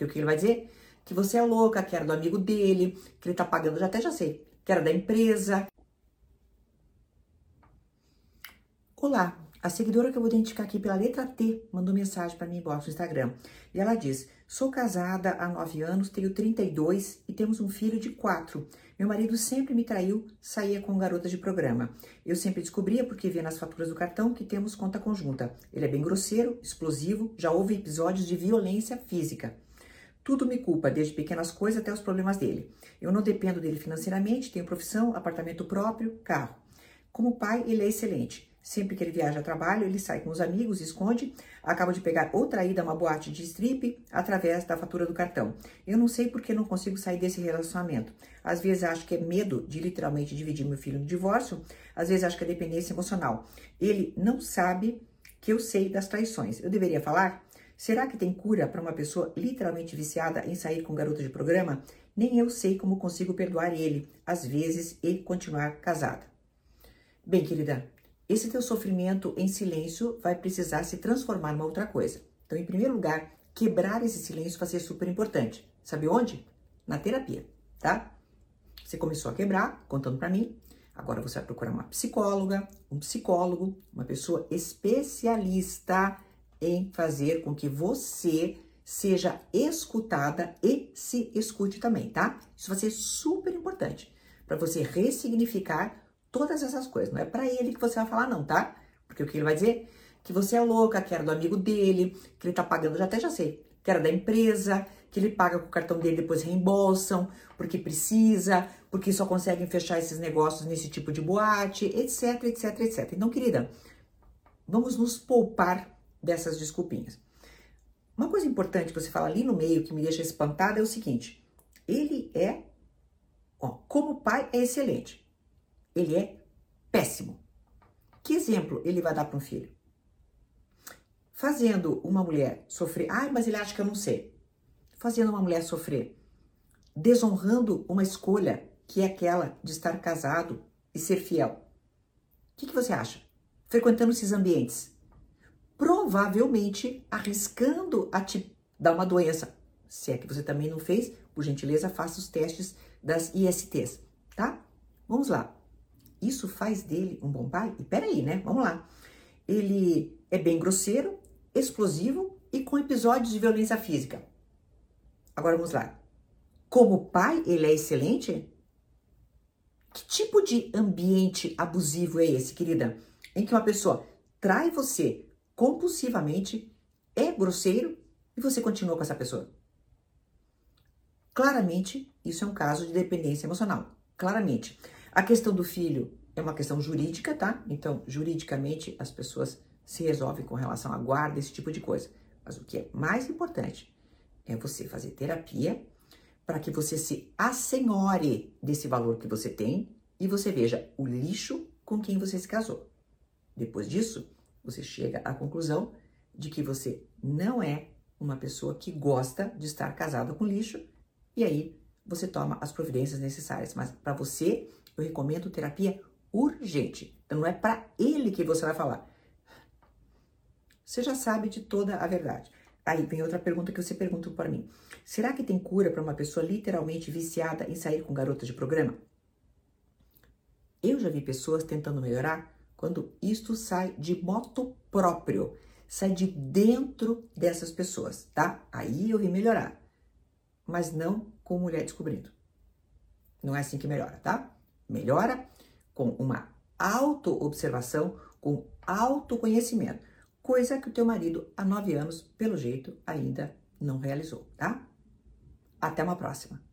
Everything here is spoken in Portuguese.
Porque o que ele vai dizer? Que você é louca, que era do amigo dele, que ele tá pagando, já até já sei, que era da empresa. Olá, a seguidora que eu vou identificar aqui pela letra T mandou mensagem para mim inbox no Instagram. E ela diz: Sou casada há nove anos, tenho 32 e temos um filho de quatro. Meu marido sempre me traiu, saía com garotas de programa. Eu sempre descobria, porque via nas faturas do cartão, que temos conta conjunta. Ele é bem grosseiro, explosivo, já houve episódios de violência física. Tudo me culpa, desde pequenas coisas até os problemas dele. Eu não dependo dele financeiramente, tenho profissão, apartamento próprio, carro. Como pai, ele é excelente. Sempre que ele viaja a trabalho, ele sai com os amigos, esconde, acaba de pegar outra ida a uma boate de strip através da fatura do cartão. Eu não sei porque não consigo sair desse relacionamento. Às vezes acho que é medo de literalmente dividir meu filho no divórcio, às vezes acho que é dependência emocional. Ele não sabe que eu sei das traições. Eu deveria falar? Será que tem cura para uma pessoa literalmente viciada em sair com garota de programa? Nem eu sei como consigo perdoar ele, às vezes, e continuar casada. Bem, querida, esse teu sofrimento em silêncio vai precisar se transformar em outra coisa. Então, em primeiro lugar, quebrar esse silêncio vai ser super importante. Sabe onde? Na terapia, tá? Você começou a quebrar, contando para mim. Agora você vai procurar uma psicóloga, um psicólogo, uma pessoa especialista em fazer com que você seja escutada e se escute também, tá? Isso vai ser super importante para você ressignificar Todas essas coisas. Não é para ele que você vai falar, não, tá? Porque o que ele vai dizer? Que você é louca, que era do amigo dele, que ele tá pagando, já até já sei, que era da empresa, que ele paga com o cartão dele, depois reembolsam, porque precisa, porque só conseguem fechar esses negócios nesse tipo de boate, etc, etc, etc. Então, querida, vamos nos poupar dessas desculpinhas. Uma coisa importante que você fala ali no meio que me deixa espantada é o seguinte: ele é, ó, como pai, é excelente ele é péssimo. Que exemplo ele vai dar para um filho? Fazendo uma mulher sofrer, ai, mas ele acha que eu não sei. Fazendo uma mulher sofrer, desonrando uma escolha que é aquela de estar casado e ser fiel. O que, que você acha? Frequentando esses ambientes, provavelmente arriscando a te dar uma doença. Se é que você também não fez, por gentileza, faça os testes das ISTs, tá? Vamos lá. Isso faz dele um bom pai? E peraí, né? Vamos lá. Ele é bem grosseiro, explosivo e com episódios de violência física. Agora vamos lá. Como pai, ele é excelente? Que tipo de ambiente abusivo é esse, querida? Em que uma pessoa trai você compulsivamente, é grosseiro e você continua com essa pessoa. Claramente, isso é um caso de dependência emocional. Claramente. A questão do filho é uma questão jurídica, tá? Então, juridicamente, as pessoas se resolvem com relação à guarda, esse tipo de coisa. Mas o que é mais importante é você fazer terapia para que você se assenhore desse valor que você tem e você veja o lixo com quem você se casou. Depois disso, você chega à conclusão de que você não é uma pessoa que gosta de estar casada com lixo e aí você toma as providências necessárias. Mas para você, eu recomendo terapia urgente. Então não é para ele que você vai falar. Você já sabe de toda a verdade. Aí vem outra pergunta que você pergunta para mim. Será que tem cura para uma pessoa literalmente viciada em sair com garotas de programa? Eu já vi pessoas tentando melhorar quando isto sai de moto próprio, sai de dentro dessas pessoas, tá? Aí eu vi melhorar, mas não com mulher descobrindo. Não é assim que melhora, tá? Melhora com uma auto-observação, com autoconhecimento, coisa que o teu marido há nove anos, pelo jeito, ainda não realizou, tá? Até uma próxima.